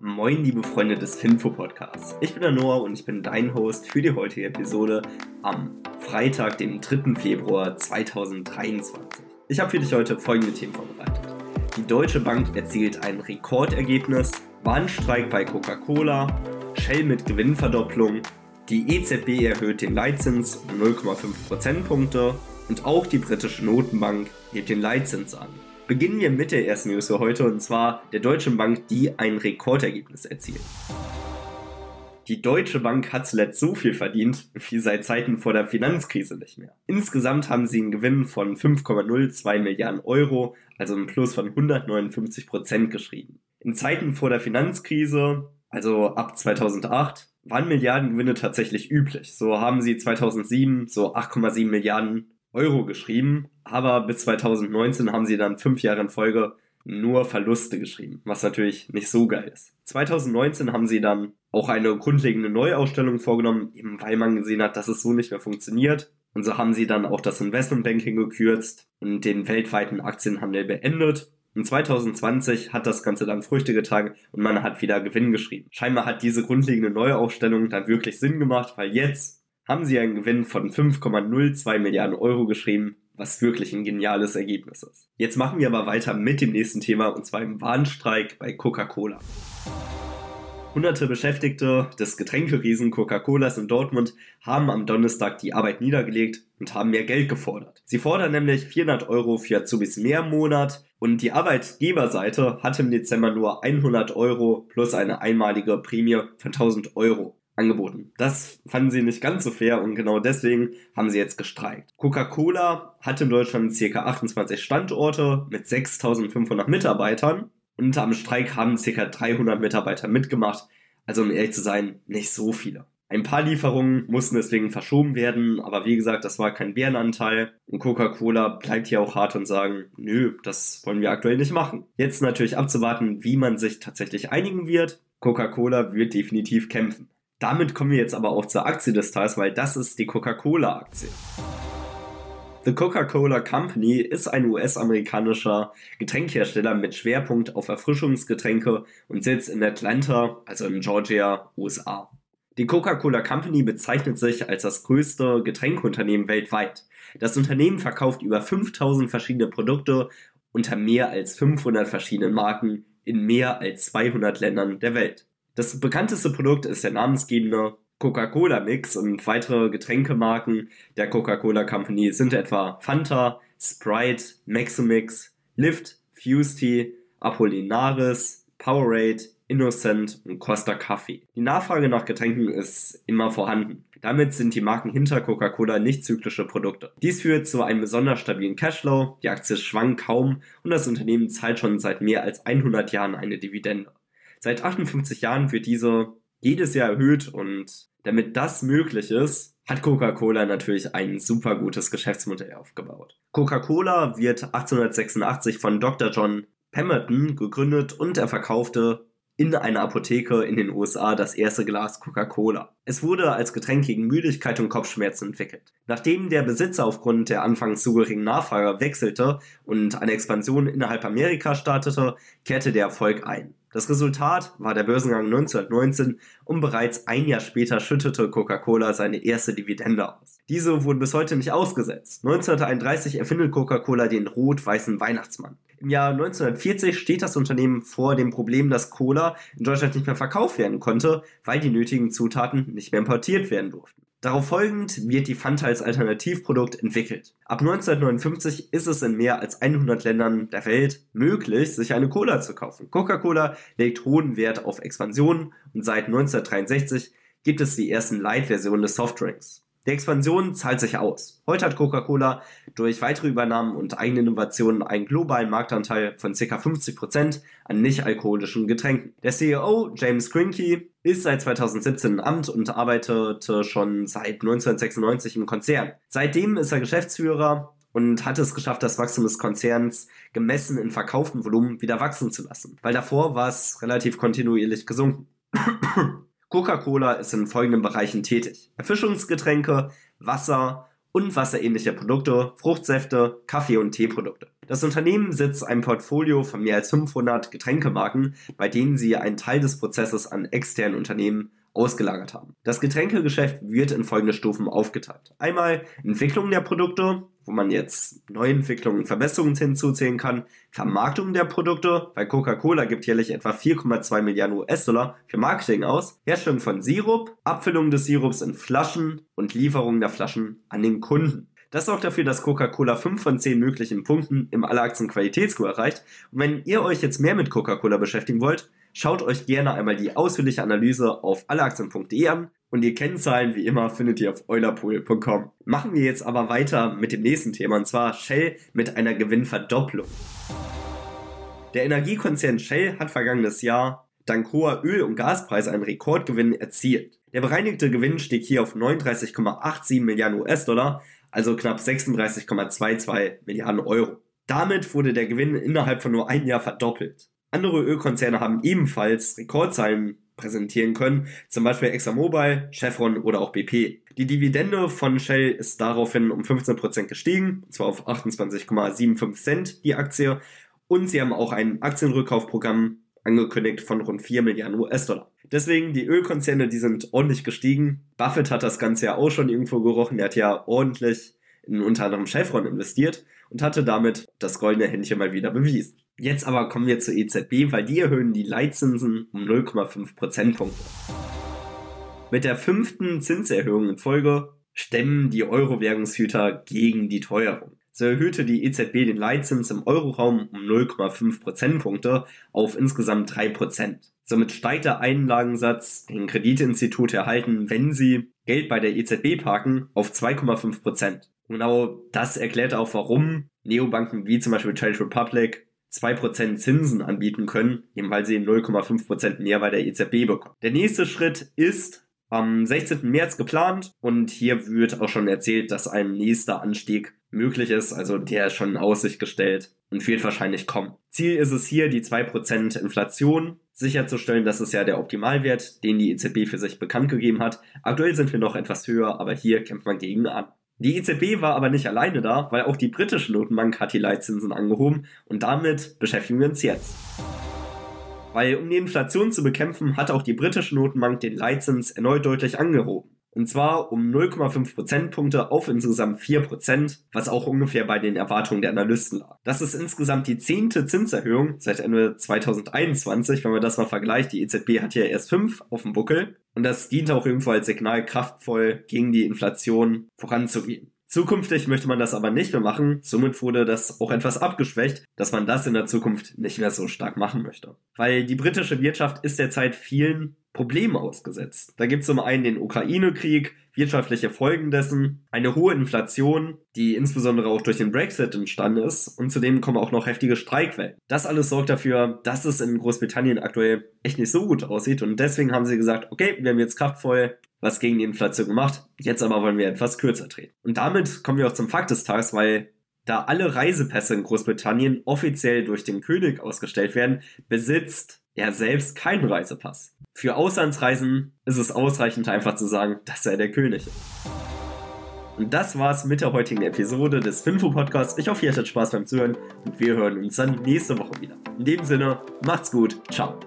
Moin, liebe Freunde des Finfo-Podcasts. Ich bin der Noah und ich bin dein Host für die heutige Episode am Freitag, dem 3. Februar 2023. Ich habe für dich heute folgende Themen vorbereitet. Die Deutsche Bank erzielt ein Rekordergebnis, Warnstreik bei Coca-Cola, Shell mit Gewinnverdopplung, die EZB erhöht den Leitzins um 0,5 Prozentpunkte und auch die britische Notenbank hebt den Leitzins an. Beginnen wir mit der ersten News für heute und zwar der Deutschen Bank, die ein Rekordergebnis erzielt. Die Deutsche Bank hat zuletzt so viel verdient wie seit Zeiten vor der Finanzkrise nicht mehr. Insgesamt haben sie einen Gewinn von 5,02 Milliarden Euro, also einen Plus von 159 Prozent geschrieben. In Zeiten vor der Finanzkrise, also ab 2008, waren Milliardengewinne tatsächlich üblich. So haben sie 2007 so 8,7 Milliarden Euro geschrieben, aber bis 2019 haben sie dann fünf Jahre in Folge nur Verluste geschrieben, was natürlich nicht so geil ist. 2019 haben sie dann auch eine grundlegende Neuausstellung vorgenommen, eben weil man gesehen hat, dass es so nicht mehr funktioniert. Und so haben sie dann auch das Investmentbanking gekürzt und den weltweiten Aktienhandel beendet. Und 2020 hat das Ganze dann Früchte getragen und man hat wieder Gewinn geschrieben. Scheinbar hat diese grundlegende Neuaufstellung dann wirklich Sinn gemacht, weil jetzt haben sie einen Gewinn von 5,02 Milliarden Euro geschrieben, was wirklich ein geniales Ergebnis ist. Jetzt machen wir aber weiter mit dem nächsten Thema und zwar im Warnstreik bei Coca-Cola. Hunderte Beschäftigte des Getränkeriesen Coca-Colas in Dortmund haben am Donnerstag die Arbeit niedergelegt und haben mehr Geld gefordert. Sie fordern nämlich 400 Euro für Azubis mehr im Monat und die Arbeitgeberseite hatte im Dezember nur 100 Euro plus eine einmalige Prämie von 1000 Euro angeboten. Das fanden sie nicht ganz so fair und genau deswegen haben sie jetzt gestreikt. Coca-Cola hat in Deutschland ca. 28 Standorte mit 6500 Mitarbeitern und am Streik haben ca. 300 Mitarbeiter mitgemacht. Also um ehrlich zu sein, nicht so viele. Ein paar Lieferungen mussten deswegen verschoben werden, aber wie gesagt, das war kein Bärenanteil. Und Coca-Cola bleibt hier auch hart und sagen, nö, das wollen wir aktuell nicht machen. Jetzt natürlich abzuwarten, wie man sich tatsächlich einigen wird. Coca-Cola wird definitiv kämpfen. Damit kommen wir jetzt aber auch zur Aktie des Tages, weil das ist die Coca-Cola-Aktie. The Coca-Cola Company ist ein US-amerikanischer Getränkehersteller mit Schwerpunkt auf Erfrischungsgetränke und sitzt in Atlanta, also in Georgia, USA. Die Coca-Cola Company bezeichnet sich als das größte Getränkeunternehmen weltweit. Das Unternehmen verkauft über 5000 verschiedene Produkte unter mehr als 500 verschiedenen Marken in mehr als 200 Ländern der Welt. Das bekannteste Produkt ist der namensgebende Coca-Cola Mix und weitere Getränkemarken der Coca-Cola Company sind etwa Fanta, Sprite, Maximix, Lift, Fusty, Apollinaris, Powerade, Innocent und Costa Coffee. Die Nachfrage nach Getränken ist immer vorhanden. Damit sind die Marken hinter Coca-Cola nicht zyklische Produkte. Dies führt zu einem besonders stabilen Cashflow, die Aktie schwankt kaum und das Unternehmen zahlt schon seit mehr als 100 Jahren eine Dividende. Seit 58 Jahren wird diese jedes Jahr erhöht und damit das möglich ist, hat Coca-Cola natürlich ein super gutes Geschäftsmodell aufgebaut. Coca-Cola wird 1886 von Dr. John Pemberton gegründet und er verkaufte in einer Apotheke in den USA das erste Glas Coca-Cola. Es wurde als Getränk gegen Müdigkeit und Kopfschmerzen entwickelt. Nachdem der Besitzer aufgrund der anfangs zu geringen Nachfrage wechselte und eine Expansion innerhalb Amerika startete, kehrte der Erfolg ein. Das Resultat war der Börsengang 1919 und bereits ein Jahr später schüttete Coca-Cola seine erste Dividende aus. Diese wurde bis heute nicht ausgesetzt. 1931 erfindet Coca-Cola den rot-weißen Weihnachtsmann. Im Jahr 1940 steht das Unternehmen vor dem Problem, dass Cola in Deutschland nicht mehr verkauft werden konnte, weil die nötigen Zutaten nicht mehr importiert werden durften. Darauf folgend wird die Fanta als Alternativprodukt entwickelt. Ab 1959 ist es in mehr als 100 Ländern der Welt möglich, sich eine Cola zu kaufen. Coca-Cola legt hohen Wert auf Expansion und seit 1963 gibt es die ersten Light-Versionen des Softdrinks. Die Expansion zahlt sich aus. Heute hat Coca-Cola durch weitere Übernahmen und eigene Innovationen einen globalen Marktanteil von ca. 50% an nicht-alkoholischen Getränken. Der CEO James Grinke ist seit 2017 im Amt und arbeitete schon seit 1996 im Konzern. Seitdem ist er Geschäftsführer und hat es geschafft, das Wachstum des Konzerns gemessen in verkauftem Volumen wieder wachsen zu lassen, weil davor war es relativ kontinuierlich gesunken. Coca-Cola ist in folgenden Bereichen tätig. Erfischungsgetränke, Wasser und wasserähnliche Produkte, Fruchtsäfte, Kaffee- und Teeprodukte. Das Unternehmen besitzt ein Portfolio von mehr als 500 Getränkemarken, bei denen sie einen Teil des Prozesses an externen Unternehmen ausgelagert haben. Das Getränkegeschäft wird in folgende Stufen aufgeteilt. Einmal Entwicklung der Produkte, wo man jetzt Neuentwicklungen und Verbesserungen hinzuzählen kann, Vermarktung der Produkte, weil Coca-Cola gibt jährlich etwa 4,2 Milliarden US-Dollar für Marketing aus, Herstellung von Sirup, Abfüllung des Sirups in Flaschen und Lieferung der Flaschen an den Kunden. Das sorgt dafür, dass Coca-Cola 5 von 10 möglichen Punkten im Alleraktien-Qualitätsscore erreicht. Und wenn ihr euch jetzt mehr mit Coca-Cola beschäftigen wollt, schaut euch gerne einmal die ausführliche Analyse auf alleaktien.de an. Und die Kennzahlen, wie immer, findet ihr auf eulerpool.com. Machen wir jetzt aber weiter mit dem nächsten Thema, und zwar Shell mit einer Gewinnverdopplung. Der Energiekonzern Shell hat vergangenes Jahr dank hoher Öl- und Gaspreise einen Rekordgewinn erzielt. Der bereinigte Gewinn stieg hier auf 39,87 Milliarden US-Dollar, also knapp 36,22 Milliarden Euro. Damit wurde der Gewinn innerhalb von nur einem Jahr verdoppelt. Andere Ölkonzerne haben ebenfalls Rekordzahlen präsentieren können, zum Beispiel ExxonMobil, Chevron oder auch BP. Die Dividende von Shell ist daraufhin um 15% gestiegen, und zwar auf 28,75 Cent die Aktie. Und sie haben auch ein Aktienrückkaufprogramm angekündigt von rund 4 Milliarden US-Dollar. Deswegen, die Ölkonzerne, die sind ordentlich gestiegen. Buffett hat das Ganze ja auch schon irgendwo gerochen. Er hat ja ordentlich in unter anderem Chevron investiert und hatte damit das goldene Händchen mal wieder bewiesen. Jetzt aber kommen wir zur EZB, weil die erhöhen die Leitzinsen um 0,5 Prozentpunkte. Mit der fünften Zinserhöhung in Folge stemmen die Euro-Währungshüter gegen die Teuerung. So erhöhte die EZB den Leitzins im Euroraum um 0,5 Prozentpunkte auf insgesamt 3 Prozent. Somit steigt der Einlagensatz, den Kreditinstitute erhalten, wenn sie Geld bei der EZB parken, auf 2,5 Prozent. Genau das erklärt auch, warum Neobanken wie zum Beispiel Trade Republic 2% Zinsen anbieten können, eben weil sie 0,5% mehr bei der EZB bekommen. Der nächste Schritt ist am 16. März geplant und hier wird auch schon erzählt, dass ein nächster Anstieg möglich ist, also der ist schon in Aussicht gestellt und wird wahrscheinlich kommen. Ziel ist es hier, die 2% Inflation sicherzustellen. Das ist ja der Optimalwert, den die EZB für sich bekannt gegeben hat. Aktuell sind wir noch etwas höher, aber hier kämpft man gegen an. Die EZB war aber nicht alleine da, weil auch die britische Notenbank hat die Leitzinsen angehoben und damit beschäftigen wir uns jetzt. Weil um die Inflation zu bekämpfen, hat auch die britische Notenbank den Leitzins erneut deutlich angehoben. Und zwar um 0,5 Prozentpunkte auf insgesamt 4 Prozent, was auch ungefähr bei den Erwartungen der Analysten lag. Das ist insgesamt die zehnte Zinserhöhung seit Ende 2021, wenn man das mal vergleicht. Die EZB hat ja erst fünf auf dem Buckel. Und das dient auch irgendwo als Signal, kraftvoll gegen die Inflation voranzugehen. Zukünftig möchte man das aber nicht mehr machen, somit wurde das auch etwas abgeschwächt, dass man das in der Zukunft nicht mehr so stark machen möchte. Weil die britische Wirtschaft ist derzeit vielen Problemen ausgesetzt. Da gibt es zum einen den Ukraine-Krieg, wirtschaftliche Folgen dessen, eine hohe Inflation, die insbesondere auch durch den Brexit entstanden ist und zudem kommen auch noch heftige Streikwellen. Das alles sorgt dafür, dass es in Großbritannien aktuell echt nicht so gut aussieht und deswegen haben sie gesagt, okay, wir haben jetzt kraftvoll was gegen die Inflation gemacht, jetzt aber wollen wir etwas kürzer treten. Und damit kommen wir auch zum Fakt des Tages, weil da alle Reisepässe in Großbritannien offiziell durch den König ausgestellt werden, besitzt er selbst keinen Reisepass. Für Auslandsreisen ist es ausreichend einfach zu sagen, dass er der König ist. Und das war's mit der heutigen Episode des Finfo Podcasts. Ich hoffe, ihr hattet Spaß beim Zuhören und wir hören uns dann nächste Woche wieder. In dem Sinne, macht's gut, ciao.